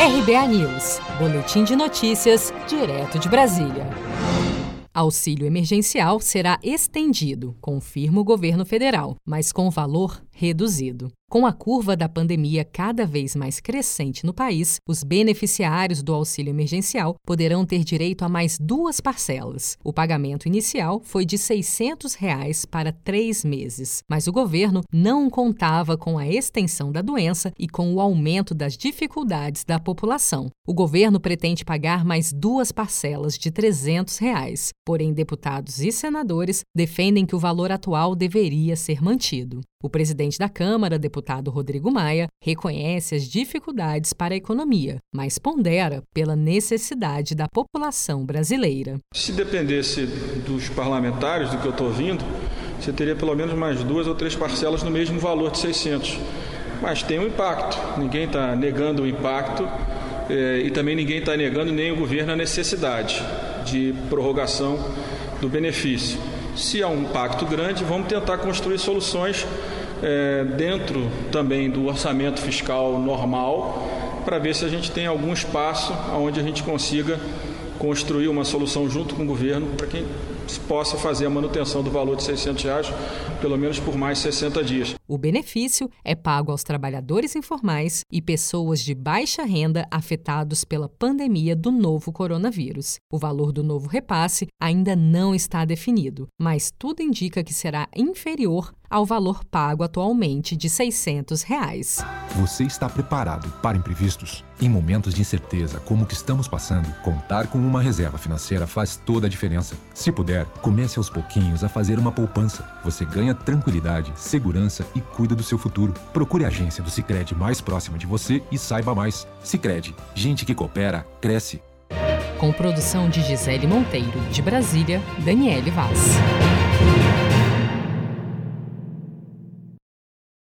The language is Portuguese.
RBA News, Boletim de Notícias, direto de Brasília. Auxílio emergencial será estendido, confirma o governo federal, mas com valor reduzido. Com a curva da pandemia cada vez mais crescente no país, os beneficiários do auxílio emergencial poderão ter direito a mais duas parcelas. O pagamento inicial foi de 600 reais para três meses, mas o governo não contava com a extensão da doença e com o aumento das dificuldades da população. O governo pretende pagar mais duas parcelas de 300 reais, porém deputados e senadores defendem que o valor atual deveria ser mantido. O presidente da Câmara, deputado Rodrigo Maia, reconhece as dificuldades para a economia, mas pondera pela necessidade da população brasileira. Se dependesse dos parlamentares, do que eu estou ouvindo, você teria pelo menos mais duas ou três parcelas no mesmo valor de 600. Mas tem um impacto, ninguém está negando o impacto eh, e também ninguém está negando, nem o governo, a necessidade de prorrogação do benefício. Se há um impacto grande, vamos tentar construir soluções é, dentro também do orçamento fiscal normal para ver se a gente tem algum espaço onde a gente consiga construir uma solução junto com o governo para que possa fazer a manutenção do valor de 600 reais, pelo menos por mais 60 dias. O benefício é pago aos trabalhadores informais e pessoas de baixa renda afetados pela pandemia do novo coronavírus. O valor do novo repasse ainda não está definido, mas tudo indica que será inferior ao valor pago atualmente de 600 reais. Você está preparado para imprevistos? Em momentos de incerteza como o que estamos passando, contar com uma reserva financeira faz toda a diferença. Se puder, comece aos pouquinhos a fazer uma poupança. Você ganha tranquilidade, segurança e cuida do seu futuro. Procure a agência do Sicredi mais próxima de você e saiba mais. Sicredi, gente que coopera cresce. Com produção de Gisele Monteiro, de Brasília, Daniele Vaz.